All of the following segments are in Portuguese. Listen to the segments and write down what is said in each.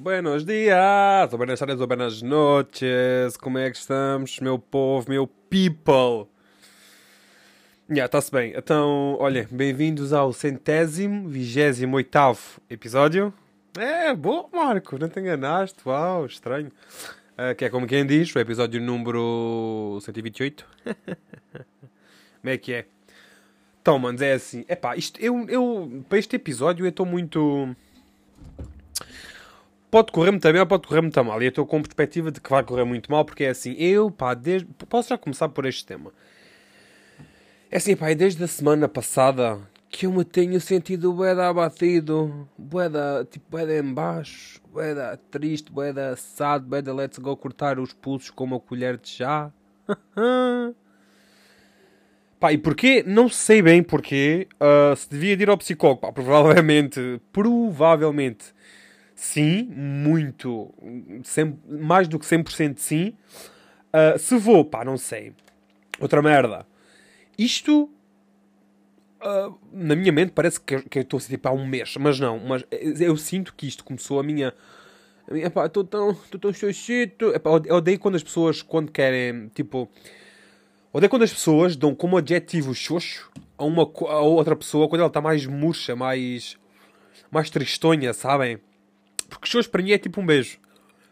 Buenos dias, ou buenas tardes, ou buenas noches. Como é que estamos, meu povo, meu people? Já, está-se bem. Então, olha, bem-vindos ao centésimo, vigésimo oitavo episódio. É, boa, Marco, não te enganaste. Uau, estranho. Uh, que é como quem diz, o episódio número 128. como é que é? Então, manos, é assim. Epá, isto, eu, eu, para este episódio eu estou muito pode correr muito bem ou pode correr muito mal. E eu estou com perspectiva de que vai correr muito mal, porque é assim, eu, pá, desde... posso já começar por este tema. É assim, pá, é desde a semana passada que eu me tenho sentido boeda abatido, boeda, tipo, boeda em baixo, boeda triste, boeda assado, boeda let's go cortar os pulsos com uma colher de chá. Pá, e porquê? Não sei bem porquê. Uh, se devia de ir ao psicólogo, pá, provavelmente, provavelmente sim, muito, 100, mais do que 100% sim. Uh, se vou, pá, não sei. Outra merda. Isto, uh, na minha mente, parece que, que eu estou a tipo há um mês, mas não. Mas eu sinto que isto começou a minha. A minha pá, estou tão, estou tão xoxito. Eu odeio quando as pessoas, quando querem, tipo. Odeio quando as pessoas dão como adjetivo xoxo a, uma, a outra pessoa quando ela está mais murcha, mais. mais tristonha, sabem? Porque xoxo para mim é tipo um beijo.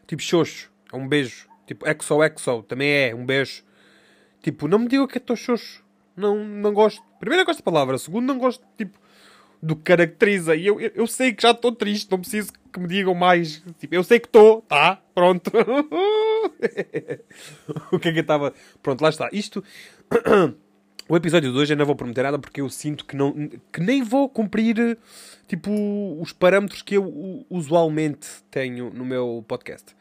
Tipo xoxo. É um beijo. Tipo exo, exo. Também é um beijo. Tipo, não me digam que estou xoxo. Não, não gosto. Primeiro, eu gosto da palavra. Segundo, não gosto, tipo, do que caracteriza. E eu, eu, eu sei que já estou triste. Não preciso que me digam mais. Tipo, eu sei que estou. Tá? Pronto. o que é que eu estava... Pronto, lá está. Isto... O episódio de hoje eu não vou prometer nada porque eu sinto que, não, que nem vou cumprir tipo os parâmetros que eu usualmente tenho no meu podcast.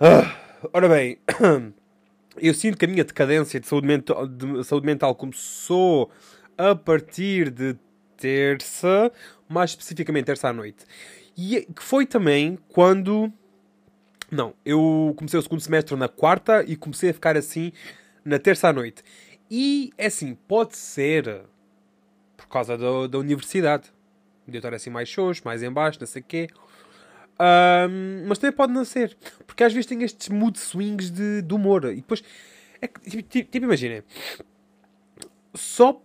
Ah, ora bem, eu sinto que a minha decadência de saúde, mental, de saúde mental começou a partir de terça, mais especificamente terça à noite. E é, que foi também quando. Não, eu comecei o segundo semestre na quarta e comecei a ficar assim na terça à noite. E, é assim, pode ser por causa do, da universidade. De eu estar assim mais xoxo, mais em baixo, não sei o quê. Um, mas também pode não ser. Porque às vezes tem estes mood swings de, de humor. E depois, é tipo, tipo, tipo imaginem. Só...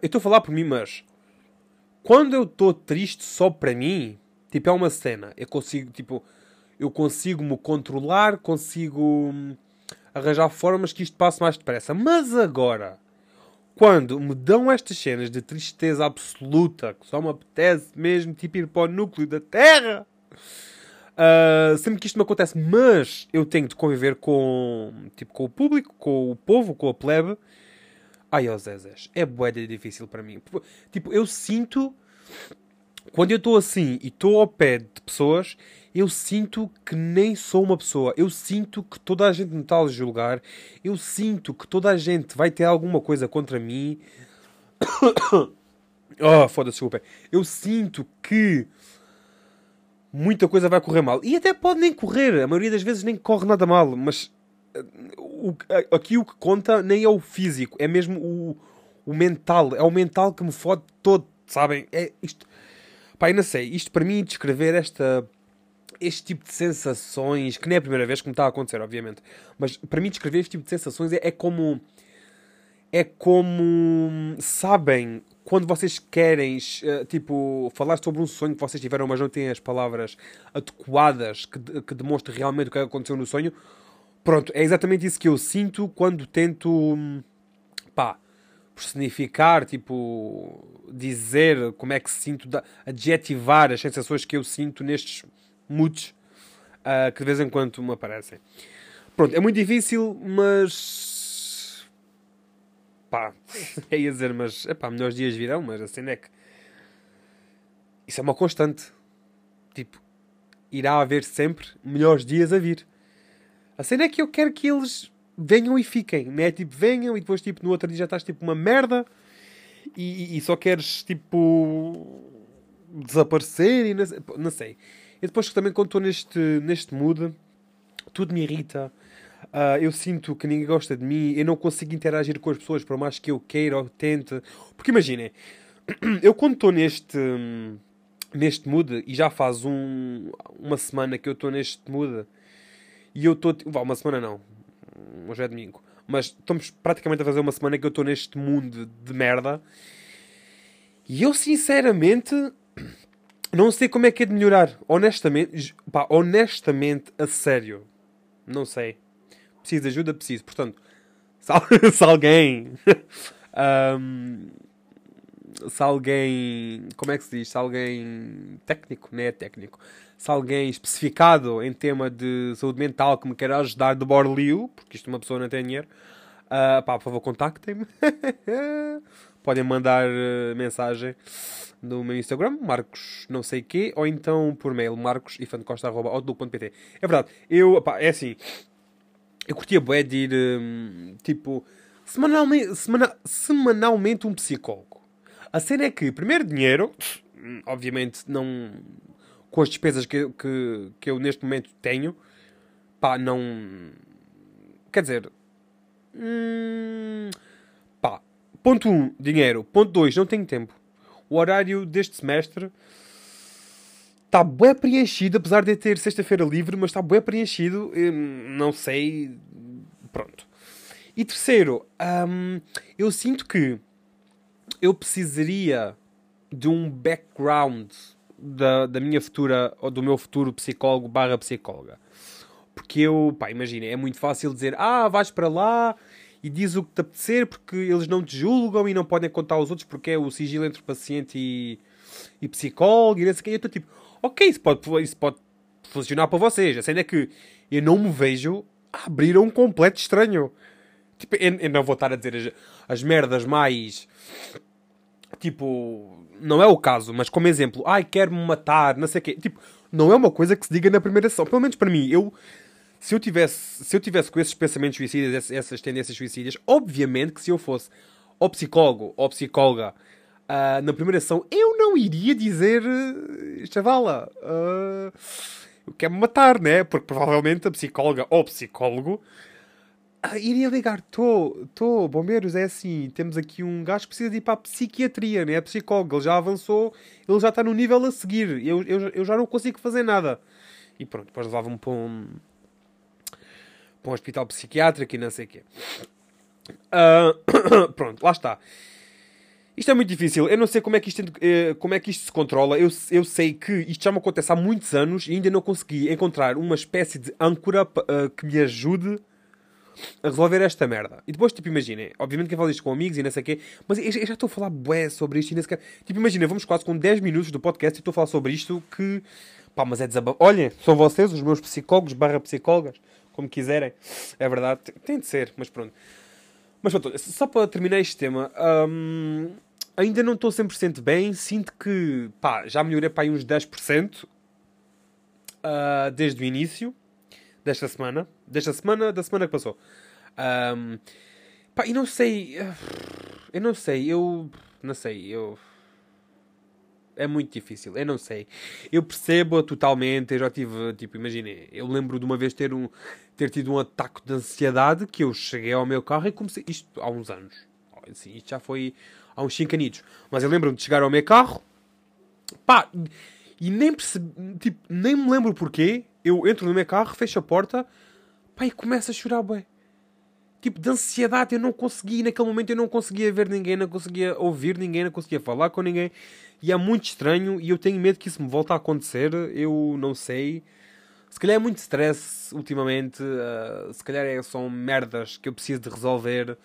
Eu estou a falar por mim, mas... Quando eu estou triste só para mim, tipo, é uma cena. Eu consigo, tipo... Eu consigo me controlar, consigo arranjar formas que isto passe mais depressa. Mas agora, quando me dão estas cenas de tristeza absoluta, que só me apetece mesmo tipo ir para o núcleo da Terra, uh, sempre que isto me acontece, mas eu tenho de conviver com, tipo, com o público, com o povo, com a plebe. Ai, ó Zezés, é boeda difícil para mim. Tipo, eu sinto quando eu estou assim e estou ao pé de pessoas, eu sinto que nem sou uma pessoa. Eu sinto que toda a gente me está a julgar. Eu sinto que toda a gente vai ter alguma coisa contra mim. oh, foda-se, desculpa. Eu sinto que muita coisa vai correr mal. E até pode nem correr. A maioria das vezes nem corre nada mal. Mas eh, o, aqui o que conta nem é o físico. É mesmo o, o mental. É o mental que me fode todo. Sabem? É isto. Pá, eu não sei. Isto para mim descrever esta este tipo de sensações, que nem é a primeira vez que me está a acontecer, obviamente, mas para mim descrever este tipo de sensações é, é como. É como. Sabem, quando vocês querem, uh, tipo, falar sobre um sonho que vocês tiveram, mas não têm as palavras adequadas que, que demonstrem realmente o que aconteceu no sonho. Pronto, é exatamente isso que eu sinto quando tento. pá. personificar, tipo. dizer como é que sinto, adjetivar as sensações que eu sinto nestes muitos uh, que de vez em quando me aparecem. Pronto, é muito difícil, mas. pá, é ia dizer, mas. pá, melhores dias virão, mas a cena é que. Isso é uma constante. Tipo, irá haver sempre melhores dias a vir. A cena é que eu quero que eles venham e fiquem, não é? Tipo, venham e depois, tipo, no outro dia já estás tipo uma merda e, e só queres, tipo, desaparecer e não, não sei. E depois também quando estou neste, neste mood, tudo me irrita. Uh, eu sinto que ninguém gosta de mim, eu não consigo interagir com as pessoas por mais que eu queira ou tente. Porque imaginem, eu quando estou neste. neste mood e já faz um, uma semana que eu estou neste mood e eu estou. Uma semana não. Hoje é domingo. Mas estamos praticamente a fazer uma semana que eu estou neste mundo de merda. E eu sinceramente não sei como é que é de melhorar. Honestamente, pá, honestamente, a sério. Não sei. Preciso de ajuda? Preciso. Portanto, se, alguém. um, se alguém. Como é que se diz? Se alguém. Técnico, não é técnico. Se alguém especificado em tema de saúde mental que me quer ajudar de Borlio, porque isto uma pessoa não tem dinheiro, uh, pá, por favor, contactem-me. Podem mandar uh, mensagem no meu Instagram, Marcos não sei quê, ou então por mail, marcosifancosta.outlook.pt. É verdade, eu, pá, é assim, eu curtia bué de ir, um, tipo, semanalmente, semana, semanalmente um psicólogo. A cena é que, primeiro dinheiro, obviamente não, com as despesas que, que, que eu neste momento tenho, pá, não, quer dizer, hum, ponto 1, um, dinheiro, ponto 2, não tenho tempo o horário deste semestre está bem preenchido, apesar de ter sexta-feira livre, mas está bem preenchido. Não sei. Pronto. E terceiro, hum, eu sinto que eu precisaria de um background da, da minha futura, ou do meu futuro psicólogo barra psicóloga. Porque eu, pá, imagina, é muito fácil dizer, ah, vais para lá e diz o que te apetecer porque eles não te julgam e não podem contar aos outros porque é o sigilo entre paciente e, e psicólogo e não sei o que. Eu estou tipo, ok, isso pode, isso pode funcionar para vocês. A cena é que eu não me vejo a abrir a um completo estranho. Tipo, eu, eu não vou estar a dizer as, as merdas mais. Tipo, não é o caso, mas como exemplo, ai, quero-me matar, não sei o quê. Tipo, não é uma coisa que se diga na primeira sessão. Pelo menos para mim, eu se eu tivesse, se eu tivesse com esses pensamentos suicidas, essas tendências suicidas, obviamente que se eu fosse ou psicólogo ou psicóloga uh, na primeira sessão, eu não iria dizer uh, chavala, uh, eu quero me matar, né? Porque provavelmente a psicóloga ou psicólogo uh, iria ligar: tô, tô, bombeiros, é assim, temos aqui um gajo que precisa de ir para a psiquiatria, né? A psicóloga, ele já avançou, ele já está no nível a seguir, eu, eu, eu já não consigo fazer nada. E pronto, depois levava-me para um para um hospital psiquiátrico e não sei o quê. Uh, pronto, lá está. Isto é muito difícil. Eu não sei como é que isto, eh, como é que isto se controla. Eu, eu sei que isto já me acontece há muitos anos e ainda não consegui encontrar uma espécie de âncora uh, que me ajude a resolver esta merda. E depois, tipo, imaginem, obviamente que eu falo isto com amigos e não sei o quê, mas eu, já estou a falar bué sobre isto e sequer... Tipo, imagina, vamos quase com 10 minutos do podcast e estou a falar sobre isto que... Pá, mas é desabafo. Olhem, são vocês, os meus psicólogos barra psicólogas como quiserem. É verdade, tem de ser, mas pronto. Mas pronto, só para terminar este tema, hum, ainda não estou 100% bem. Sinto que pá, já melhorei para aí uns 10% uh, ah, desde o início desta semana. Desta semana, da semana que passou. Um, pá, e não sei. Eu não sei, eu. Não sei, eu é muito difícil, eu não sei. Eu percebo totalmente, eu já tive, tipo, imagine, eu lembro de uma vez ter, um, ter tido um ataque de ansiedade que eu cheguei ao meu carro e comecei, isto há uns anos, assim, isto já foi há uns 5 anos, mas eu lembro-me de chegar ao meu carro, pá, e nem percebi, tipo, nem me lembro porquê, eu entro no meu carro, fecho a porta, pá, e começo a chorar, bem tipo de ansiedade. Eu não conseguia, naquele momento eu não conseguia ver ninguém, não conseguia ouvir ninguém, não conseguia falar com ninguém. E é muito estranho e eu tenho medo que isso me volte a acontecer. Eu não sei. Se calhar é muito stress ultimamente. Uh, se calhar é, são merdas que eu preciso de resolver.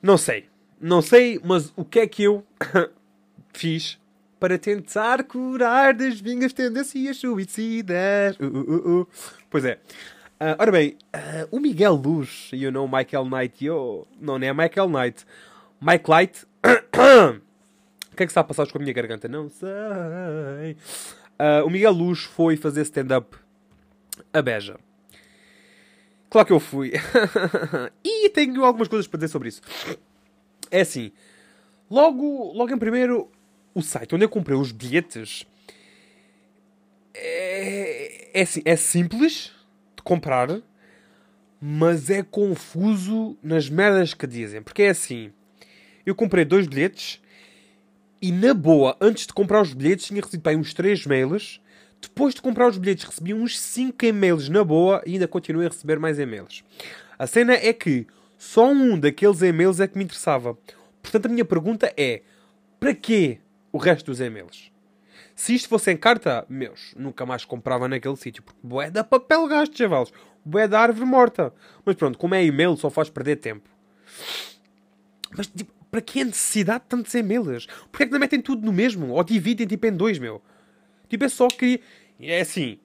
Não sei. Não sei, mas o que é que eu fiz para tentar curar das minhas tendências suicidas? Uh, uh, uh, pois é. Uh, ora bem, uh, o Miguel Luz, you know Michael Knight, yo, não, não é Michael Knight, Mike Light, o que é que está a passar com a minha garganta? Não sei. Uh, o Miguel Luz foi fazer stand-up a Beja. Claro que eu fui. e tenho algumas coisas para dizer sobre isso. É assim, logo, logo em primeiro, o site onde eu comprei os bilhetes é, é, assim, é simples comprar, mas é confuso nas merdas que dizem. Porque é assim: eu comprei dois bilhetes E na boa, antes de comprar os bilhetes, tinha recebido para uns 3 mails. Depois de comprar os bilhetes, recebi uns 5 e-mails na boa e ainda continuei a receber mais e-mails. A cena é que só um daqueles e-mails é que me interessava. Portanto, a minha pergunta é: para quê o resto dos e-mails? Se isto fosse em carta, meus, nunca mais comprava naquele sítio. Porque bué da papel gasto, chavalos. Bué da árvore morta. Mas pronto, como é e-mail, só faz perder tempo. Mas, tipo, para que a necessidade de tantos e-mails? Porquê é que não metem tudo no mesmo? Ou dividem, tipo, em dois, meu? Tipo, é só que... É assim...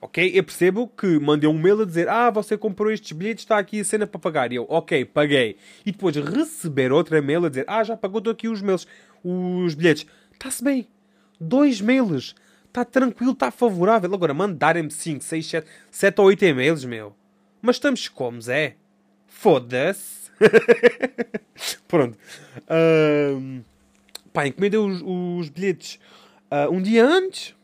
Ok? Eu percebo que mandei um mail a dizer Ah, você comprou estes bilhetes, está aqui a cena para pagar. E eu, ok, paguei. E depois receber outra mail a dizer Ah, já pagou aqui os mails, os bilhetes. Está-se bem dois mails. Está tranquilo, está favorável. Agora, mandarem-me 5, 6, 7, 7 ou 8 e-mails, meu. Mas estamos como, Zé? Foda-se. Pronto. Um, pá, encomendei os, os bilhetes uh, um dia antes.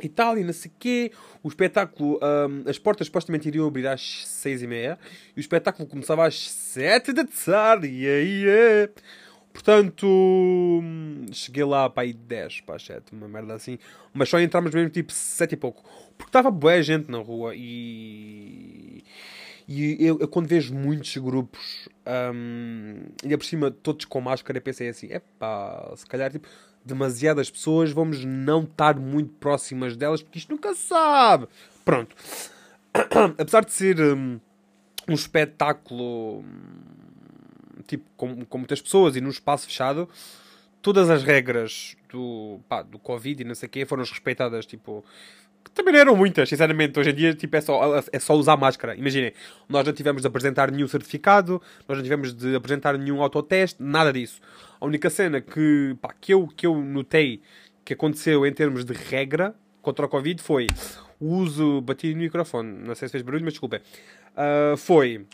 E tal, e não sei quê. O espetáculo, um, as portas supostamente iriam abrir às 6 e meia. E o espetáculo começava às 7 da tarde. E aí, é. Portanto, cheguei lá para aí 10 para as 7, uma merda assim. Mas só entramos mesmo tipo 7 e pouco. Porque estava boa gente na rua e. E eu, eu quando vejo muitos grupos, um, ainda por cima todos com máscara, pensei assim: é pá, se calhar tipo, demasiadas pessoas, vamos não estar muito próximas delas, porque isto nunca sabe. Pronto. Apesar de ser um, um espetáculo tipo, com, com muitas pessoas e num espaço fechado, todas as regras do, pá, do Covid e não sei o quê foram respeitadas, tipo... Também não eram muitas, sinceramente. Hoje em dia tipo, é, só, é só usar máscara. Imaginem, nós não tivemos de apresentar nenhum certificado, nós não tivemos de apresentar nenhum autoteste, nada disso. A única cena que, pá, que, eu, que eu notei que aconteceu em termos de regra contra o Covid foi o uso. Bati no microfone, não sei se fez barulho, mas desculpa. Uh, foi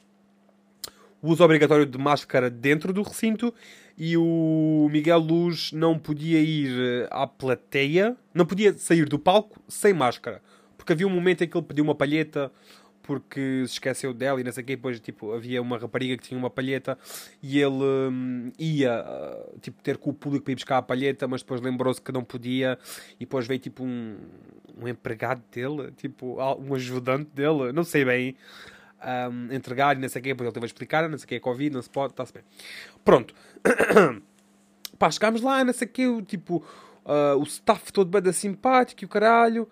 o uso obrigatório de máscara dentro do recinto e o Miguel Luz não podia ir eh, à plateia, não podia sair do palco sem máscara. Porque havia um momento em que ele pediu uma palheta porque se esqueceu dela e não sei o quê. Depois, tipo, havia uma rapariga que tinha uma palheta e ele hum, ia, uh, tipo, ter com o público para ir buscar a palheta, mas depois lembrou-se que não podia e depois veio, tipo, um, um empregado dele, tipo, um ajudante dele, não sei bem, um, entregar e não sei o quê, depois ele teve a explicar, não sei o quê, é Covid, não se pode, está-se bem. Pronto. Pá, chegámos lá, não sei o quê, tipo, uh, o staff todo bem simpático e o caralho.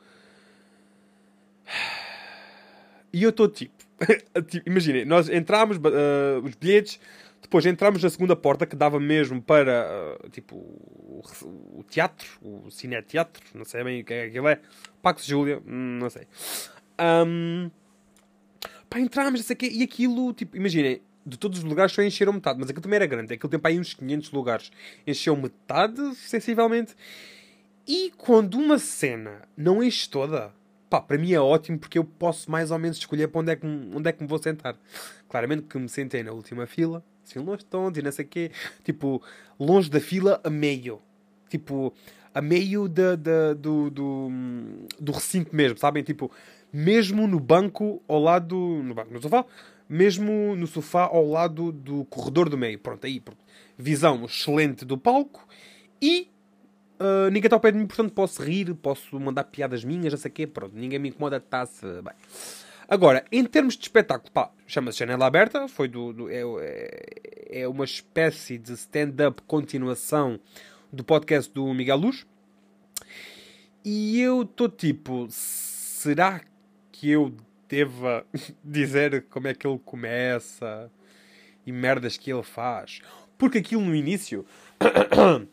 E eu estou tipo, tipo imaginem, nós entramos, uh, os bilhetes, depois entramos na segunda porta que dava mesmo para, uh, tipo, o, o, teatro, o cine-teatro, não sei bem o que é que aquilo é, Pax Júlia, hum, não sei. Um, pá, entrámos, não sei quê, e aquilo, tipo, imaginem, de todos os lugares só encheram metade, mas aquilo também era grande, aquilo tem para aí uns 500 lugares, encheu metade, sensivelmente, e quando uma cena não enche toda, pá, para mim é ótimo porque eu posso mais ou menos escolher para onde é que, onde é que me vou sentar. Claramente que me sentei na última fila, assim, longe de onde, não sei o quê, tipo, longe da fila, a meio, tipo, a meio da, da, do, do, do recinto mesmo, sabem? Tipo, mesmo no banco ao lado, no banco, no sofá, mesmo no sofá ao lado do corredor do meio. Pronto, aí, pronto. visão excelente do palco e uh, ninguém está ao pé de mim, portanto posso rir, posso mandar piadas minhas, não sei o quê, pronto, ninguém me incomoda, está-se bem. Agora, em termos de espetáculo, pá, chama-se Janela Aberta, foi do, do é, é, é uma espécie de stand-up continuação do podcast do Miguel Luz. E eu estou tipo, será que eu deva dizer como é que ele começa e merdas que ele faz. Porque aquilo no início, uh,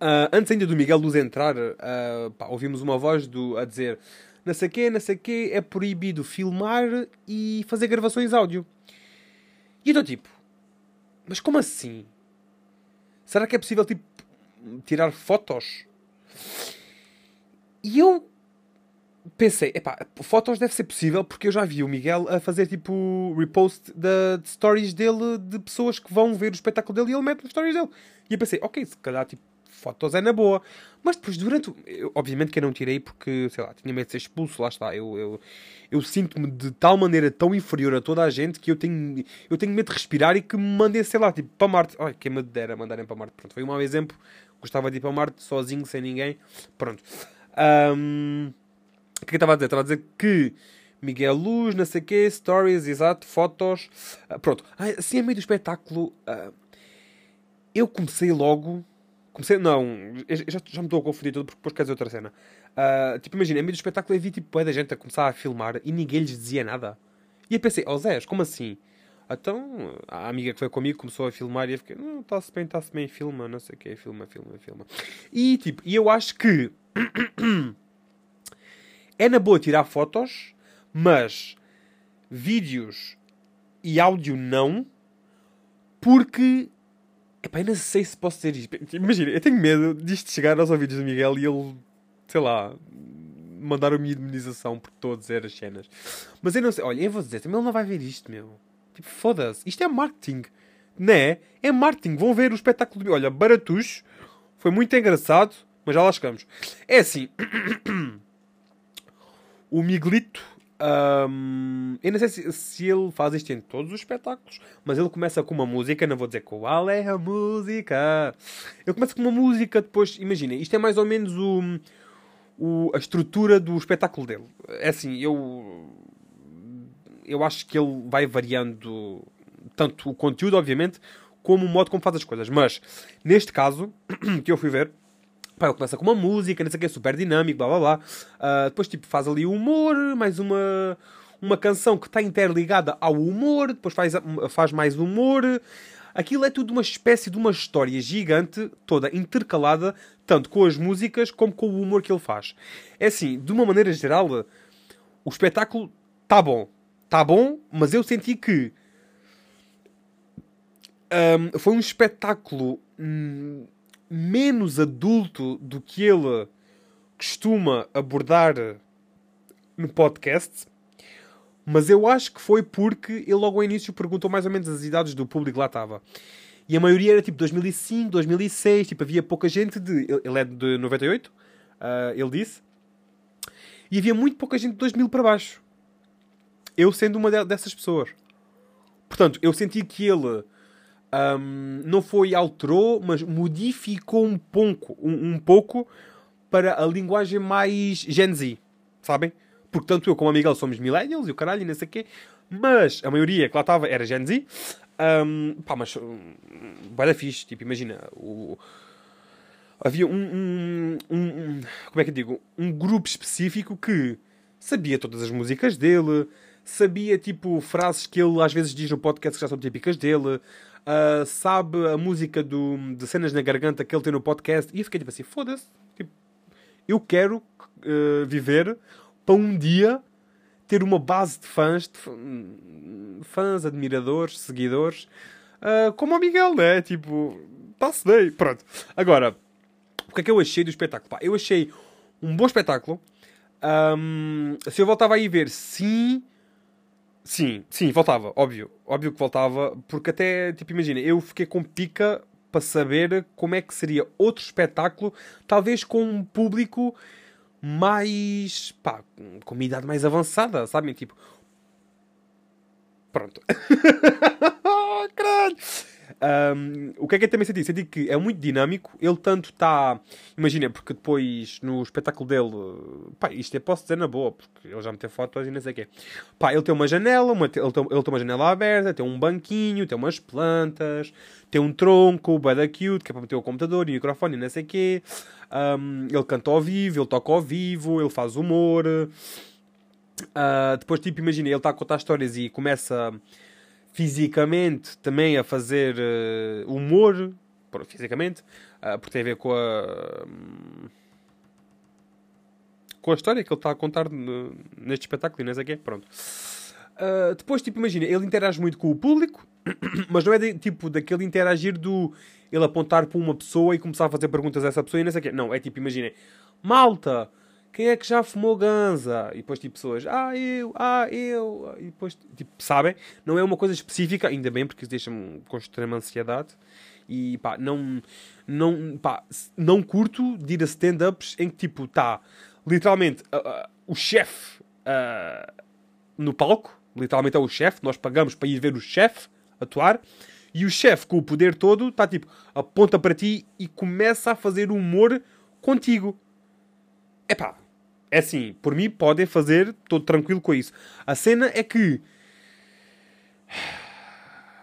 antes ainda do Miguel Luz entrar, uh, pá, ouvimos uma voz do, a dizer não sei quê, não sei quê, é proibido filmar e fazer gravações áudio. E eu estou tipo, mas como assim? Será que é possível tipo tirar fotos? E eu pensei, epá, fotos deve ser possível porque eu já vi o Miguel a fazer tipo repost de, de stories dele de pessoas que vão ver o espetáculo dele e ele mete nos stories dele. E eu pensei, ok, se calhar tipo, fotos é na boa. Mas depois, durante. Eu, obviamente que eu não tirei porque, sei lá, tinha medo de ser expulso, lá está. Eu, eu, eu sinto-me de tal maneira tão inferior a toda a gente que eu tenho, eu tenho medo de respirar e que me mandem, sei lá, tipo, para Marte. Ai, quem me dera mandarem para Marte. Pronto, foi um mau exemplo. Gostava de ir para Marte sozinho, sem ninguém. Pronto. Um, o que é eu estava a dizer? Estava a dizer que Miguel Luz, não sei o quê, stories, exato, fotos. Uh, pronto. Assim, a meio do espetáculo, uh, eu comecei logo. Comecei, não, já, já me estou a confundir tudo porque depois quer dizer outra cena. Uh, tipo, imagina, a meio do espetáculo eu vi tipo, da gente a começar a filmar e ninguém lhes dizia nada. E eu pensei, oh Zé, como assim? Então, a amiga que foi comigo começou a filmar e eu fiquei, não, está-se bem, está-se bem, filma, não sei o quê, filma, filma, filma. E tipo, e eu acho que é na boa tirar fotos, mas vídeos e áudio não, porque Epá, não sei se posso dizer isto. Imagina, eu tenho medo disto chegar aos ouvidos do Miguel e ele, sei lá, mandar a minha indemnização por dizer as cenas. Mas eu não sei. Olha, eu vou dizer, também ele não vai ver isto, meu. Tipo, foda-se. Isto é marketing. Né? É marketing. Vão ver o espetáculo. Olha, Baratuxo. Foi muito engraçado. Mas já lá chegamos. É assim. o Miguelito um, eu não sei se, se, ele faz isto em todos os espetáculos, mas ele começa com uma música, não vou dizer qual é a música. Ele começa com uma música, depois, imagina, isto é mais ou menos o, o, a estrutura do espetáculo dele. É assim, eu, eu acho que ele vai variando tanto o conteúdo, obviamente, como o modo como faz as coisas. Mas, neste caso, que eu fui ver, Pá, ele começa com uma música, não sei o que, super dinâmico, blá blá blá. Uh, depois, tipo, faz ali humor, mais uma, uma canção que está interligada ao humor, depois faz, faz mais humor. Aquilo é tudo uma espécie de uma história gigante, toda intercalada, tanto com as músicas como com o humor que ele faz. É assim, de uma maneira geral, o espetáculo está bom. Está bom, mas eu senti que um, foi um espetáculo. Hum, menos adulto do que ele costuma abordar no podcast, mas eu acho que foi porque ele logo ao início perguntou mais ou menos as idades do público que lá estava. E a maioria era tipo 2005, 2006, tipo havia pouca gente de. Ele é de 98, uh, ah, ele disse. E havia muito pouca gente de 2000 para baixo. Eu sendo uma dessas pessoas. Portanto, eu senti que ele um, não foi alterou, mas modificou um pouco, um, um, pouco para a linguagem mais Gen Z, sabem? Porque tanto eu como a Miguel somos millennials e o caralho e não sei o quê, mas a maioria que lá estava era Gen Z. Um, pá, mas vai da fixe, tipo, imagina, o, havia um, um, como é que eu digo, um grupo específico que sabia todas as músicas dele, sabia tipo frases que ele às vezes diz no podcast que já são típicas dele, uh, sabe a música do, de Cenas na Garganta que ele tem no podcast. E eu fiquei tipo assim: foda-se. Tipo, eu quero uh, viver para um dia ter uma base de fãs, de fãs, admiradores, seguidores, uh, como o Miguel, né? Tipo, está-se bem. Pronto. Agora, o que é que eu achei do espetáculo? Pá, eu achei um bom espetáculo. Um, se eu voltava aí ver, sim Sim, sim, voltava, óbvio. Óbvio que voltava, porque até, tipo, imagina, eu fiquei com pica para saber como é que seria outro espetáculo, talvez com um público mais, pá, com uma idade mais avançada, sabem? Tipo, pronto. Caralho! Um, o que é que eu também senti? Senti que é muito dinâmico. Ele tanto está. Imagina, porque depois no espetáculo dele. Pá, isto eu posso dizer na boa, porque ele já me tem fotos e não sei o quê. Pá, ele tem uma janela, uma, ele, tem, ele tem uma janela aberta, tem um banquinho, tem umas plantas, tem um tronco, bada cute, que é para meter o computador e o microfone e não sei o quê. Um, ele canta ao vivo, ele toca ao vivo, ele faz humor. Uh, depois, tipo, imagina, ele está a contar histórias e começa fisicamente também a fazer uh, humor, fisicamente, uh, porque tem a ver com a. Um, com a história que ele está a contar neste espetáculo e não sei o quê. Pronto. Uh, depois, tipo, imagina, ele interage muito com o público, mas não é de, tipo daquele interagir do ele apontar para uma pessoa e começar a fazer perguntas a essa pessoa e não sei o quê. Não, é tipo, imagina, malta, quem é que já fumou ganza? E depois, tipo, pessoas, ah, eu, ah, eu. E depois, tipo, sabem? Não é uma coisa específica, ainda bem, porque isso deixa-me com extrema ansiedade. E pá, não, não, pá, não curto de ir a stand-ups em que tipo, tá literalmente uh, uh, o chefe uh, no palco, literalmente é o chefe, nós pagamos para ir ver o chefe atuar, e o chefe com o poder todo está tipo, aponta para ti e começa a fazer humor contigo. Epá, é assim, por mim podem fazer, estou tranquilo com isso. A cena é que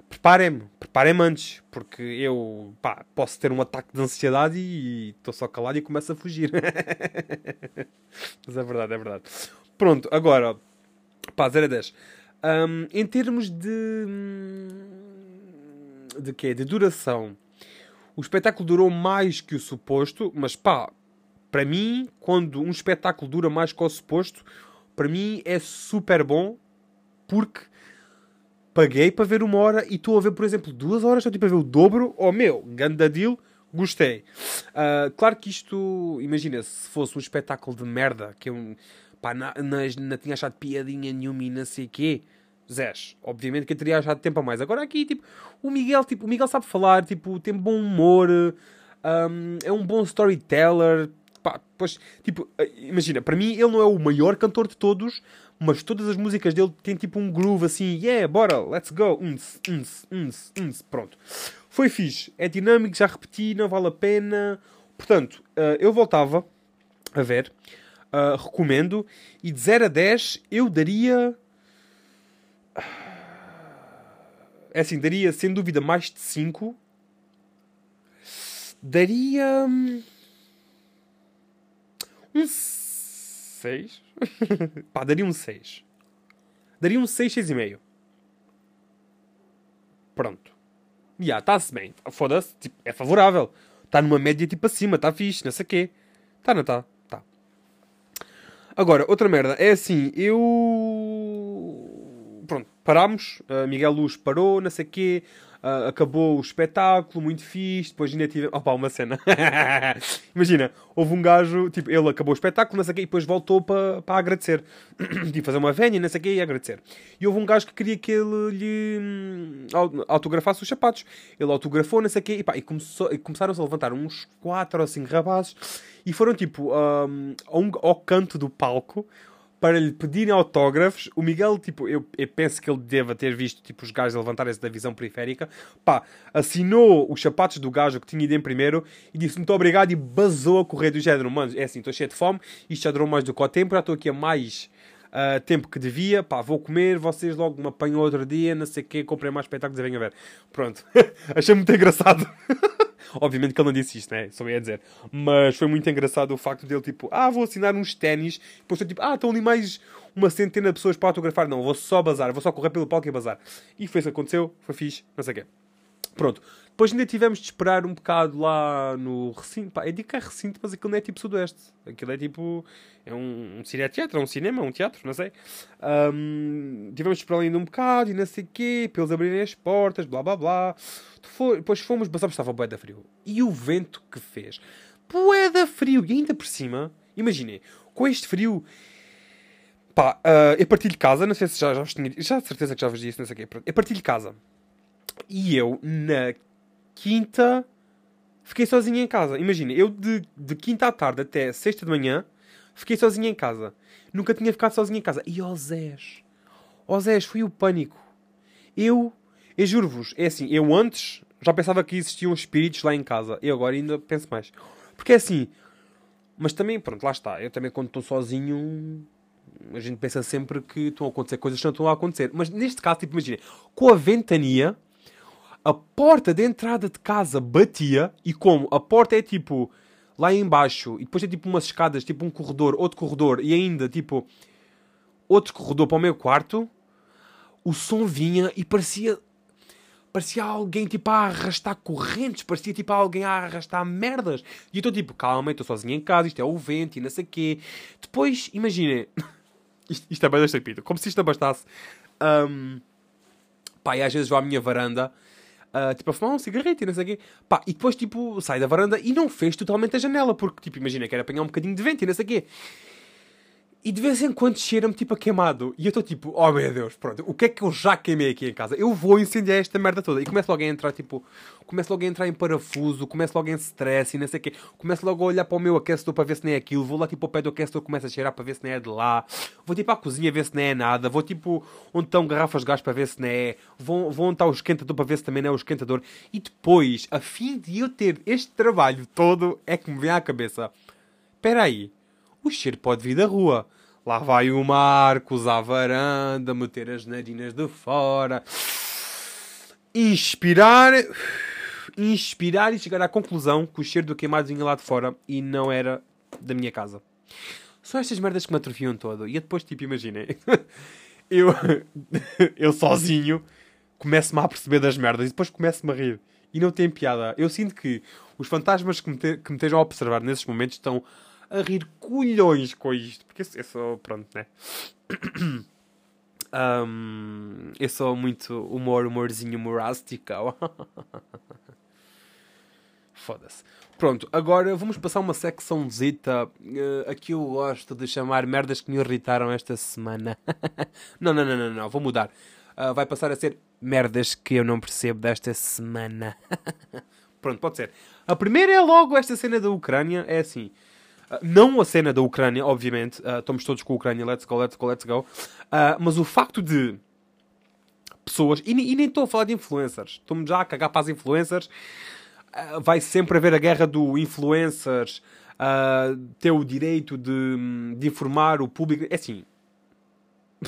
preparem-me, preparem-me antes, porque eu pá, posso ter um ataque de ansiedade e estou só calado e começo a fugir. Mas é verdade, é verdade. Pronto, agora, pá, 0 a 10. Um, em termos de. de quê? De duração. O espetáculo durou mais que o suposto, mas pá, para mim, quando um espetáculo dura mais que o suposto, para mim é super bom porque paguei para ver uma hora e estou a ver, por exemplo, duas horas, estou tipo a ver o dobro. Oh meu, ganda deal, gostei. Uh, claro que isto, imagina, se fosse um espetáculo de merda, que eu pá, não, não, tinha achado piadinha nenhuma e não sei quê. Zés, obviamente que eu teria achado tempo a mais. Agora aqui, tipo, o Miguel, tipo, o Miguel sabe falar, tipo, tem bom humor, um, é um bom storyteller, pá, pois, tipo, imagina, para mim ele não é o maior cantor de todos, mas todas as músicas dele têm tipo um groove assim, yeah, bora, let's go, uns, uns, uns, uns, pronto. Foi fixe, é dinâmico, já repeti, não vale a pena. Portanto, uh, eu voltava a ver, uh, recomendo, e de 0 a 10 eu daria. É assim, daria sem dúvida mais de 5. Daria. Um 6. Pá, daria um 6. Daria um 6, 6,5. Pronto. Já, yeah, está-se bem. Foda-se, tipo, é favorável. Está numa média tipo acima, está fixe, não sei o quê. Está, não está? Está. Agora, outra merda. É assim, eu. Pronto, parámos. Uh, Miguel Luz parou, não sei o quê. Uh, acabou o espetáculo, muito fixe. Depois ainda tive. Opa, uma cena. Imagina, houve um gajo, tipo, ele acabou o espetáculo, não sei o quê, e depois voltou para pa agradecer. tipo, fazer uma vénia, não sei o quê, e agradecer. E houve um gajo que queria que ele lhe hum, autografasse os sapatos. Ele autografou, não sei o quê, e, pá, e, começou, e começaram-se a levantar uns 4 ou 5 rapazes e foram, tipo, um, ao, ao canto do palco para lhe pedirem autógrafos. O Miguel, tipo, eu, eu penso que ele deva ter visto tipo, os gajos levantarem-se da visão periférica. Pá, assinou os sapatos do gajo que tinha ido em primeiro e disse muito obrigado e basou a correr do género. Mano, é assim, estou cheio de fome, isto já durou mais do que o tempo, já estou aqui a mais uh, tempo que devia. Pá, vou comer, vocês logo me apanham outro dia, não sei o quê, comprei mais espetáculos e venham ver. Pronto. Achei muito engraçado. Obviamente que ele não disse isto, né? Só ia dizer. Mas foi muito engraçado o facto dele, tipo, ah, vou assinar uns ténis. Depois foi tipo, ah, estão ali mais uma centena de pessoas para autografar. Não, vou só bazar, vou só correr pelo palco e bazar. E foi isso que aconteceu, foi fixe, não sei o quê. Pronto. Depois ainda tivemos de esperar um bocado lá no recinto. Pá, eu digo que é recinto, mas aquilo não é tipo sudoeste. Aquilo é tipo. É um, um cineteatro, é um cinema, um teatro, não sei. Um, tivemos de esperar ainda um bocado e não sei o quê, para eles abrirem as portas, blá blá blá. Depois fomos, mas estava bué da frio. E o vento que fez? Bué da frio! E ainda por cima, imaginem, com este frio. Pá, uh, eu partilho casa, não sei se já, já vos tinha já de certeza que já vos disse, não sei o quê. Eu partilho casa. E eu, na quinta, fiquei sozinho em casa. Imagina, eu de, de quinta à tarde até sexta de manhã, fiquei sozinho em casa. Nunca tinha ficado sozinho em casa. E ó Zés, ó Zés, foi o pânico. Eu, eu juro-vos, é assim, eu antes já pensava que existiam espíritos lá em casa. E agora ainda penso mais. Porque é assim, mas também, pronto, lá está. Eu também quando estou sozinho, a gente pensa sempre que estão a acontecer coisas que não estão a acontecer. Mas neste caso, tipo, imagina, com a ventania a porta de entrada de casa batia e como a porta é tipo lá embaixo e depois é tipo umas escadas, tipo um corredor, outro corredor e ainda tipo outro corredor para o meu quarto, o som vinha e parecia parecia alguém tipo a arrastar correntes, parecia tipo alguém a arrastar merdas. E eu estou tipo, calma, estou sozinho em casa, isto é o vento e não sei quê. Depois, imaginem, isto, isto é bem estúpido, como se isto bastasse. Um, pá, e às vezes vou à minha varanda Uh, tipo, a fumar um cigarrito e não sei o quê. Pá, e depois, tipo, sai da varanda e não fez totalmente a janela, porque, tipo, imagina que era apanhar um bocadinho de vento e não sei o quê. E de vez em quando cheira-me tipo a queimado. E eu estou tipo, oh meu Deus, pronto, o que é que eu já queimei aqui em casa? Eu vou incendiar esta merda toda. E começo logo a entrar, tipo, começo logo a entrar em parafuso, começo logo em stress e não sei o quê. Começo logo a olhar para o meu aquecedor para ver se nem é aquilo. Vou lá tipo ao pé do aquecedor, começo a cheirar para ver se nem é de lá. Vou tipo à cozinha ver se nem é nada. Vou tipo onde estão garrafas de gás para ver se não é. Vou, vou onde está o esquentador para ver se também não é o esquentador. E depois, a fim de eu ter este trabalho todo, é que me vem à cabeça. Espera aí, o cheiro pode vir da rua. Lá vai o Marcos à varanda, meter as narinas de fora. Inspirar. Inspirar e chegar à conclusão que o cheiro do queimado vinha lá de fora e não era da minha casa. São estas merdas que me atrofiam todo. E depois, tipo, imaginem. eu, eu sozinho começo-me a perceber das merdas e depois começo-me a rir. E não tem piada. Eu sinto que os fantasmas que me, te, que me estejam a observar nesses momentos estão a rir colhões com isto. Porque eu sou, pronto, né? Um, eu sou muito humor, humorzinho humorástico. Foda-se. Pronto, agora vamos passar uma secçãozita uh, eu gosto de chamar merdas que me irritaram esta semana. não, não, não, não, não, vou mudar. Uh, vai passar a ser merdas que eu não percebo desta semana. Pronto, pode ser. A primeira é logo esta cena da Ucrânia. É assim. Uh, não a cena da Ucrânia, obviamente. Uh, estamos todos com a Ucrânia, let's go, let's go, let's go. Uh, mas o facto de pessoas, e, e nem estou a falar de influencers, estou-me já a cagar para as influencers. vai sempre haver a guerra do influencers ter o direito de, de informar o público. É assim.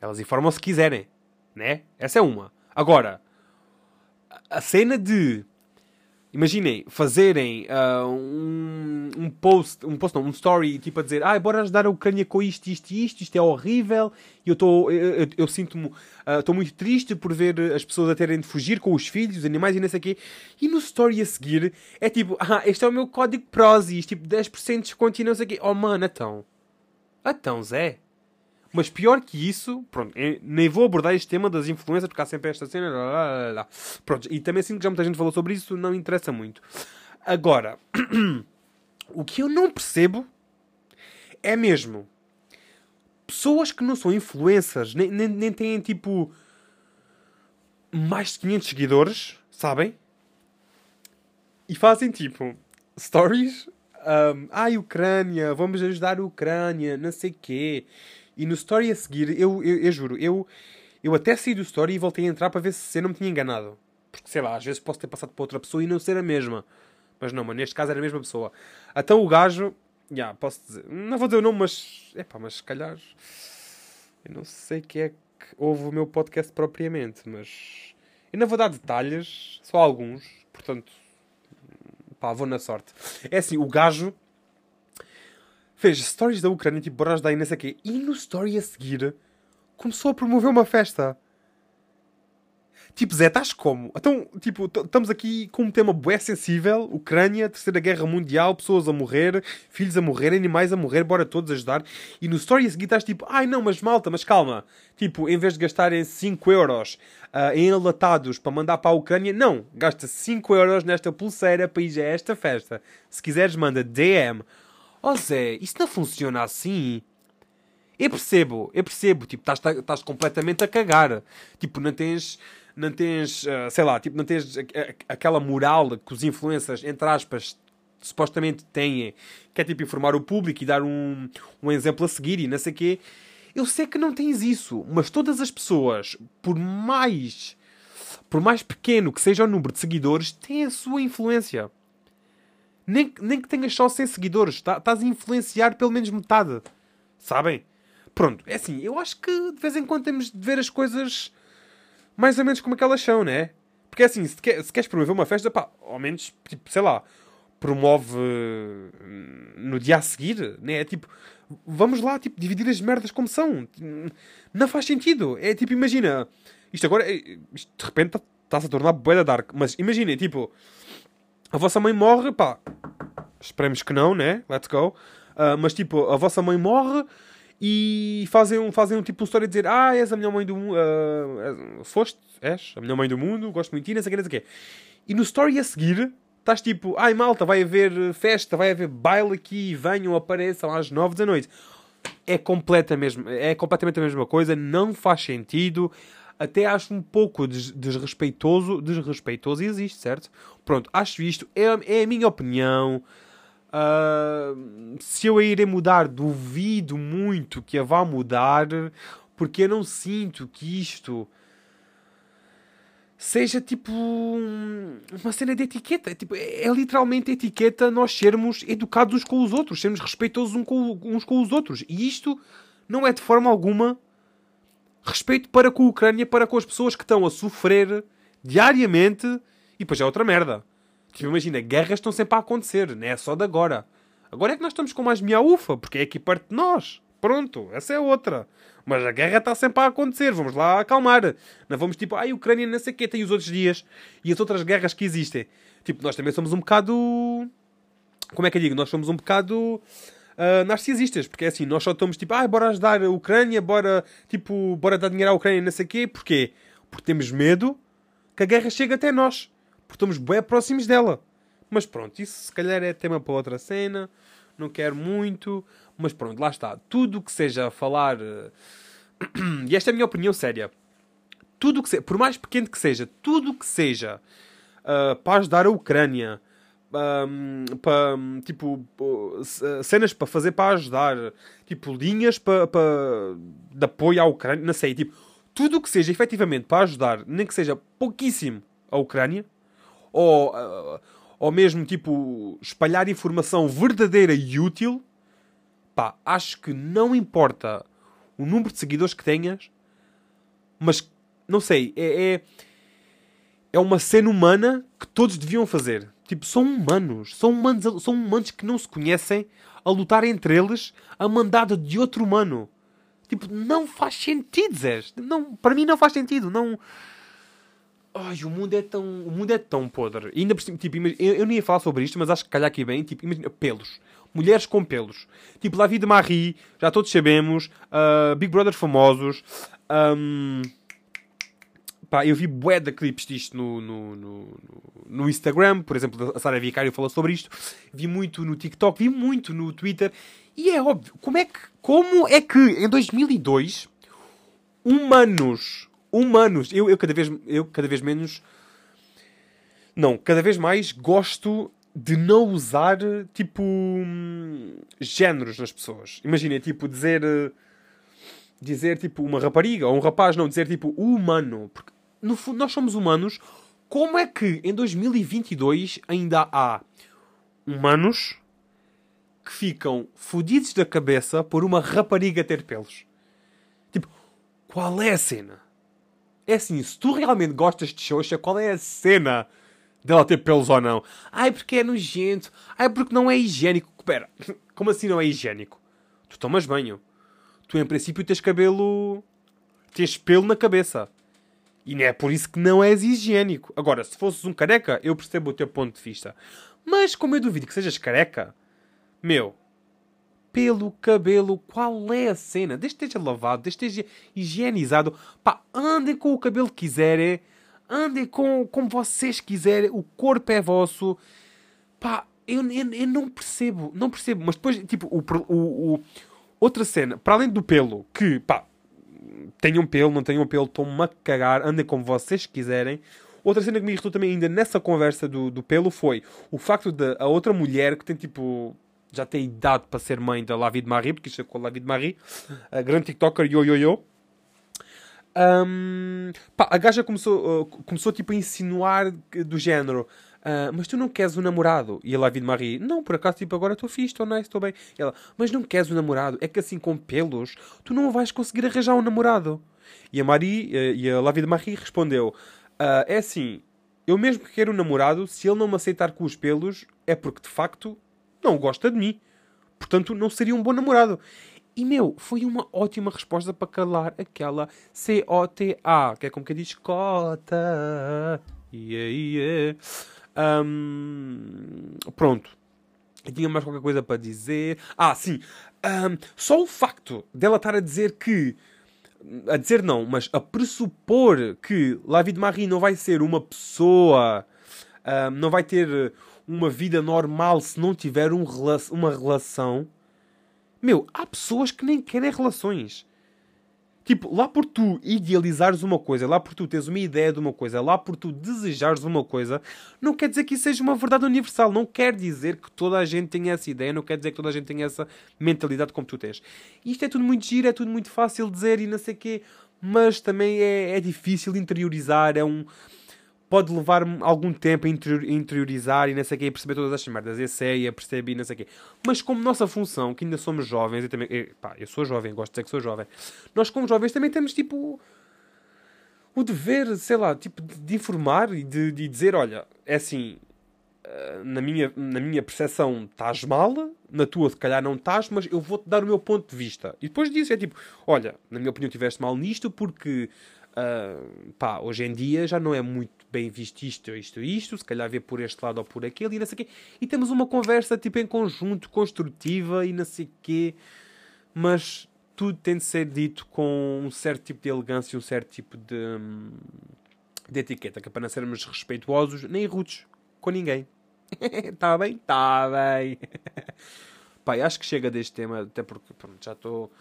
Elas informam se quiserem, né? Essa é uma. Agora, a cena de imaginem, fazerem uh, um, um post, um post não, um story, tipo a dizer, ah, bora ajudar a Ucrânia com isto, isto e isto, isto é horrível, e eu, eu, eu, eu sinto-me, estou uh, muito triste por ver as pessoas a terem de fugir com os filhos, os animais e não sei o quê, e no story a seguir é tipo, ah, este é o meu código Prozis, tipo 10% de desconto e não sei o quê, oh mano, então, então Zé, mas pior que isso, pronto, nem vou abordar este tema das influências, porque há sempre esta cena. Lá, lá, lá. Pronto, e também sinto que já muita gente falou sobre isso, não interessa muito. Agora, o que eu não percebo é mesmo pessoas que não são influencers, nem, nem, nem têm tipo mais de 500 seguidores, sabem? E fazem tipo stories. Um, ai, Ucrânia, vamos ajudar a Ucrânia, não sei quê. E no story a seguir, eu, eu, eu juro, eu, eu até saí do story e voltei a entrar para ver se eu não me tinha enganado. Porque sei lá, às vezes posso ter passado para outra pessoa e não ser a mesma. Mas não, mas neste caso era a mesma pessoa. Então o gajo, já, yeah, posso dizer, não vou dizer o nome, mas, é pá, mas se calhar, eu não sei quem é que ouve o meu podcast propriamente, mas eu não vou dar detalhes, só alguns, portanto, pá, vou na sorte. É assim, o gajo fez stories da Ucrânia, tipo, borras da não sei o quê, e no story a seguir começou a promover uma festa. Tipo, Zé, estás como? Então, tipo, estamos aqui com um tema bué sensível, Ucrânia, Terceira Guerra Mundial, pessoas a morrer, filhos a morrer, animais a morrer, bora todos ajudar. E no story a seguir estás tipo, ai não, mas malta, mas calma. Tipo, em vez de gastarem 5 euros uh, em enlatados para mandar para a Ucrânia, não, gasta 5 euros nesta pulseira para ir a esta festa. Se quiseres, manda DM Oh Zé, isso não funciona assim. Eu percebo, eu percebo, tipo, estás completamente a cagar. Tipo, não tens, não tens, uh, sei lá, tipo, não tens aquela moral que os influencers, entre aspas, supostamente têm, que é tipo informar o público e dar um, um exemplo a seguir e não sei quê. Eu sei que não tens isso, mas todas as pessoas, por mais, por mais pequeno que seja o número de seguidores, têm a sua influência. Nem, nem que tenhas só 100 seguidores, tá, estás a influenciar pelo menos metade. Sabem? Pronto, é assim, eu acho que de vez em quando temos de ver as coisas mais ou menos como é que elas são, né? Porque é assim, se, quer, se queres promover uma festa, pá, ao menos, tipo, sei lá, promove hum, no dia a seguir, né? É tipo, vamos lá, tipo, dividir as merdas como são. Não faz sentido. É tipo, imagina, isto agora, isto de repente está-se a tornar boeda dark, mas imaginem, tipo, a vossa mãe morre, pá, esperemos que não, né? Let's go. Uh, mas tipo, a vossa mãe morre e fazem um, fazem um tipo uma história de dizer Ah, és a melhor mãe do mundo. Uh, foste, és a melhor mãe do mundo, gosto muito de ti, não sei o que, não sei o que. E no story a seguir estás tipo, ai malta, vai haver festa, vai haver baile aqui, venham, apareçam às nove da noite. é, completamente, é completamente a mesma coisa, não faz sentido. Até acho um pouco des desrespeitoso. Desrespeitoso existe, certo? Pronto, acho isto. É, é a minha opinião. Uh, se eu a irei mudar, duvido muito que a vá mudar, porque eu não sinto que isto seja tipo uma cena de etiqueta. Tipo, é, é literalmente etiqueta nós sermos educados uns com os outros, sermos respeitosos uns com, uns com os outros. E isto não é de forma alguma respeito para com a Ucrânia, para com as pessoas que estão a sofrer diariamente. E depois é outra merda. Tipo, imagina, guerras estão sempre a acontecer, não é só de agora. Agora é que nós estamos com mais miaufa, porque é aqui perto de nós. Pronto, essa é outra. Mas a guerra está sempre a acontecer, vamos lá acalmar. Não vamos tipo, ai, Ucrânia não sei o quê, tem os outros dias. E as outras guerras que existem. Tipo, nós também somos um bocado... Como é que eu digo? Nós somos um bocado... Uh, narcisistas, porque é assim, nós só estamos tipo, ah, bora ajudar a Ucrânia, bora, tipo, bora dar dinheiro à Ucrânia, não sei o quê, porquê? Porque temos medo que a guerra chegue até nós porque estamos bem próximos dela. Mas pronto, isso se calhar é tema para outra cena, não quero muito, mas pronto, lá está. Tudo que seja falar. Eh, e esta é a minha opinião séria. Tudo que seja, por mais pequeno que seja, tudo que seja uh, para ajudar a Ucrânia, um, para, tipo, cenas para fazer para ajudar, tipo, linhas para, para, de apoio à Ucrânia, não sei, tipo, tudo que seja efetivamente para ajudar, nem que seja pouquíssimo a Ucrânia, ou, uh, ou mesmo tipo espalhar informação verdadeira e útil, pá, acho que não importa o número de seguidores que tenhas, mas não sei, é, é, é uma cena humana que todos deviam fazer. Tipo, são humanos, são humanos, são humanos que não se conhecem a lutar entre eles a mandada de outro humano. Tipo, não faz sentido, Zé. Não, para mim não faz sentido. Não, Ai, o mundo é tão, o mundo é tão podre. E ainda por cima, tipo, eu, eu não ia falar sobre isto, mas acho que calhar aqui bem, tipo, imagina, pelos. Mulheres com pelos. Tipo, La Vie de Marie, já todos sabemos. Uh, Big Brother famosos. Um, pá, eu vi bué de clipes disto no, no, no, no, Instagram. Por exemplo, a Sara Vicário falou sobre isto. Vi muito no TikTok, vi muito no Twitter. E é óbvio, como é que, como é que em 2002 humanos humanos. Eu, eu, cada vez, eu cada vez menos. Não, cada vez mais gosto de não usar, tipo, géneros nas pessoas. Imagina, tipo, dizer. Dizer, tipo, uma rapariga ou um rapaz, não, dizer, tipo, humano. Porque, no fundo, nós somos humanos. Como é que em 2022 ainda há humanos que ficam fodidos da cabeça por uma rapariga ter pelos? Tipo, qual é a cena? É assim, se tu realmente gostas de Xoxa, qual é a cena dela ter pelos ou não? Ai, porque é nojento. Ai, porque não é higiênico. Espera, como assim não é higiênico? Tu tomas banho. Tu, em princípio, tens cabelo... Tens pelo na cabeça. E não é por isso que não és higiênico. Agora, se fosses um careca, eu percebo o teu ponto de vista. Mas, como eu duvido que sejas careca, meu, pelo, cabelo, qual é a cena? Desde que esteja lavado, desde que esteja higienizado, pá, andem com o cabelo que quiserem, andem com como vocês quiserem, o corpo é vosso, pá, eu, eu, eu não percebo, não percebo, mas depois, tipo, o, o, o, outra cena, para além do pelo, que, pá, tenham pelo, não tenham pelo, estão-me a cagar, andem como vocês quiserem. Outra cena que me irritou também ainda nessa conversa do, do pelo foi o facto de a outra mulher que tem tipo já tem idade para ser mãe da Lavi de Marie, porque isto é com a Lavi de Marie, a grande TikToker Yo Yo Yo. Um, pá, a gaja começou, uh, começou tipo a insinuar do género. Uh, mas tu não queres um namorado? E a Lavi de Marie, não, por acaso, tipo, agora estou fixe, estou nice, estou bem. E ela, mas não queres um namorado? É que assim, com pelos, tu não vais conseguir arranjar um namorado. E a Marie, uh, e a Lavi de Marie respondeu, uh, é assim, eu mesmo que quero um namorado, se ele não me aceitar com os pelos, é porque, de facto, não gosta de mim. Portanto, não seria um bom namorado. E, meu, foi uma ótima resposta para calar aquela C-O-T-A, que é como que diz cota. Yeah, yeah. Um, pronto. Eu tinha mais qualquer coisa para dizer. Ah, sim. Um, só o facto dela estar a dizer que. A dizer não, mas a pressupor que Lavi de Marie não vai ser uma pessoa. Um, não vai ter uma vida normal se não tiver um, uma relação. Meu, há pessoas que nem querem relações. Tipo, lá por tu idealizares uma coisa, lá por tu teres uma ideia de uma coisa, lá por tu desejares uma coisa, não quer dizer que isso seja uma verdade universal. Não quer dizer que toda a gente tenha essa ideia, não quer dizer que toda a gente tenha essa mentalidade como tu tens. Isto é tudo muito giro, é tudo muito fácil dizer e não sei o quê, mas também é, é difícil interiorizar, é um pode levar algum tempo a interiorizar e não sei o quê, a perceber todas estas merdas. Eu sei, eu percebi e não sei o quê. Mas como nossa função, que ainda somos jovens, eu também, eu, pá, eu sou jovem, gosto de dizer que sou jovem. Nós como jovens também temos tipo o dever, sei lá, tipo de informar e de, de dizer, olha, é assim, eh, na minha, na minha percepção estás mal, na tua se calhar não estás, mas eu vou-te dar o meu ponto de vista. E depois disso é tipo, olha, na minha opinião tiveste mal nisto porque Uh, pá, hoje em dia já não é muito bem visto isto, isto, isto, se calhar ver por este lado ou por aquele, e não sei quê. E temos uma conversa tipo em conjunto, construtiva e não sei quê, mas tudo tem de ser dito com um certo tipo de elegância, um certo tipo de, de etiqueta, que é para não sermos respeituosos nem rudes com ninguém. Está bem? Está bem. Pá, acho que chega deste tema, até porque pronto, já estou.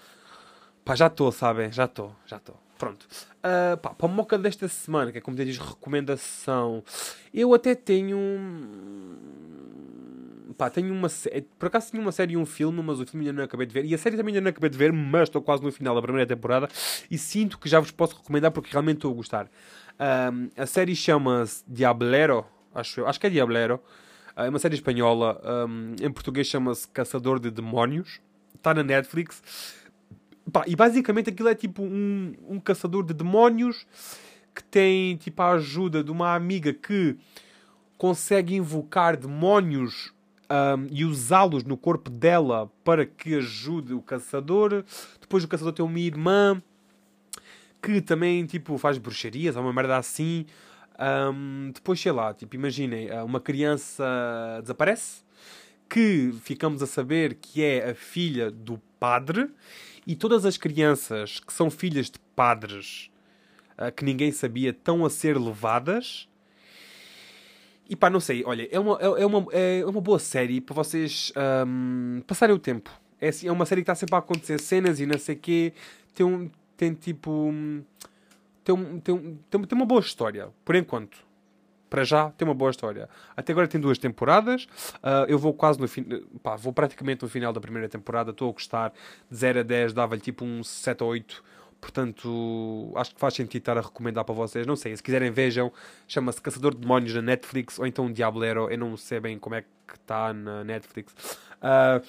Pá, já estou, sabem? Já estou, já estou. Pronto. Uh, pá, para a moca desta semana, que é como diz recomendação, eu até tenho. Pá, tenho uma série. Por acaso tinha uma série e um filme, mas o filme ainda não acabei de ver. E a série também ainda não acabei de ver, mas estou quase no final da primeira temporada e sinto que já vos posso recomendar porque realmente estou a gostar. Uh, a série chama-se Diablero, acho eu. Acho que é Diablero. É uma série espanhola. Um, em português chama-se Caçador de Demónios. Está na Netflix. Pá, e basicamente aquilo é tipo um, um caçador de demónios que tem tipo a ajuda de uma amiga que consegue invocar demónios um, e usá-los no corpo dela para que ajude o caçador. Depois o caçador tem uma irmã que também tipo faz bruxarias, ou uma merda assim. Um, depois, sei lá, tipo, imaginem, uma criança desaparece que ficamos a saber que é a filha do padre e todas as crianças que são filhas de padres uh, que ninguém sabia estão a ser levadas. E pá, não sei, olha, é uma, é, é uma, é uma boa série para vocês um, passarem o tempo. É, assim, é uma série que está sempre a acontecer cenas e não sei o quê. Tem, um, tem tipo. Tem, um, tem, um, tem, tem uma boa história, por enquanto para já tem uma boa história. Até agora tem duas temporadas. Uh, eu vou quase no pá, vou praticamente no final da primeira temporada. Estou a gostar. De 0 a 10 dava-lhe tipo um 7 ou 8. Portanto, acho que faz sentido estar a recomendar para vocês. Não sei, se quiserem vejam. Chama-se Caçador de Demónios na Netflix ou então Diablero. Eu não sei bem como é que está na Netflix. Uh,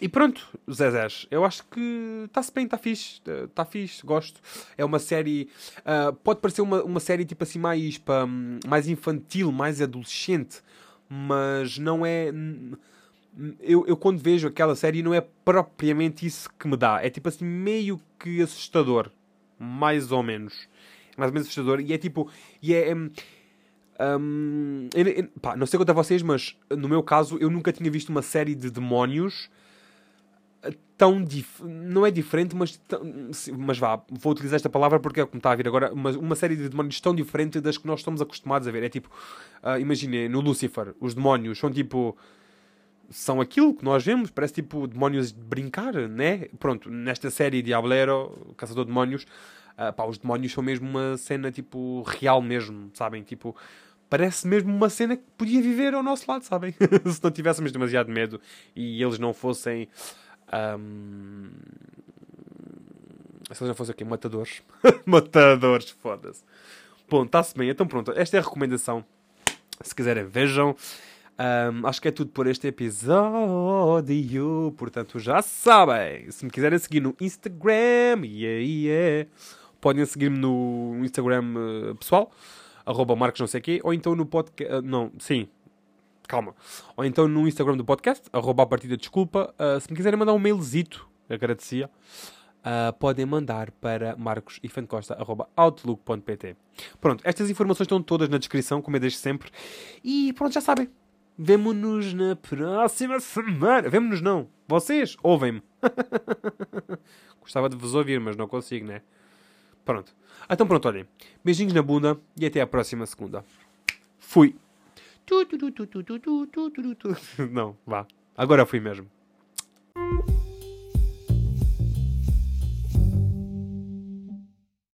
e pronto, Zezés, eu acho que está-se bem, está fixe, está fixe, gosto. É uma série, uh, pode parecer uma, uma série tipo assim mais, pa, mais infantil, mais adolescente, mas não é... Eu, eu quando vejo aquela série não é propriamente isso que me dá, é tipo assim meio que assustador, mais ou menos. Mais ou menos assustador, e é tipo... E é, um, um, eu, eu, pá, não sei quanto a vocês, mas no meu caso eu nunca tinha visto uma série de demónios tão dif... não é diferente, mas, mas vá, vou utilizar esta palavra porque é como está a vir agora, uma, uma série de demónios tão diferente das que nós estamos acostumados a ver. É tipo, uh, imagine, no Lucifer, os demónios são tipo. São aquilo que nós vemos, parece tipo demónios de brincar, né? Pronto, nesta série Diablero, Caçador de Demónios, uh, pá, os demónios são mesmo uma cena tipo real mesmo, sabem? Tipo, parece mesmo uma cena que podia viver ao nosso lado, sabem? Se não tivéssemos demasiado medo e eles não fossem um... Se já fosse aqui, matadores. matadores, foda-se. Bom, está-se bem. Então pronto, esta é a recomendação. Se quiserem, vejam. Um, acho que é tudo por este episódio. Portanto, já sabem. Se me quiserem seguir no Instagram, yeah, yeah, podem seguir-me no Instagram uh, pessoal, arroba Marcos não sei quê, ou então no podcast. Uh, não, sim, calma. Ou então no Instagram do podcast, arroba a partida desculpa. Uh, se me quiserem mandar um mailzito, agradecia. Uh, podem mandar para marcosifancosta.outlook.pt Pronto, estas informações estão todas na descrição, como eu deixo sempre. E pronto, já sabem. Vemo-nos na próxima semana. Vemo-nos não. Vocês ouvem-me. Gostava de vos ouvir, mas não consigo, né? Pronto. Então pronto, olhem. Beijinhos na bunda e até à próxima segunda. Fui. Não, vá. Agora fui mesmo.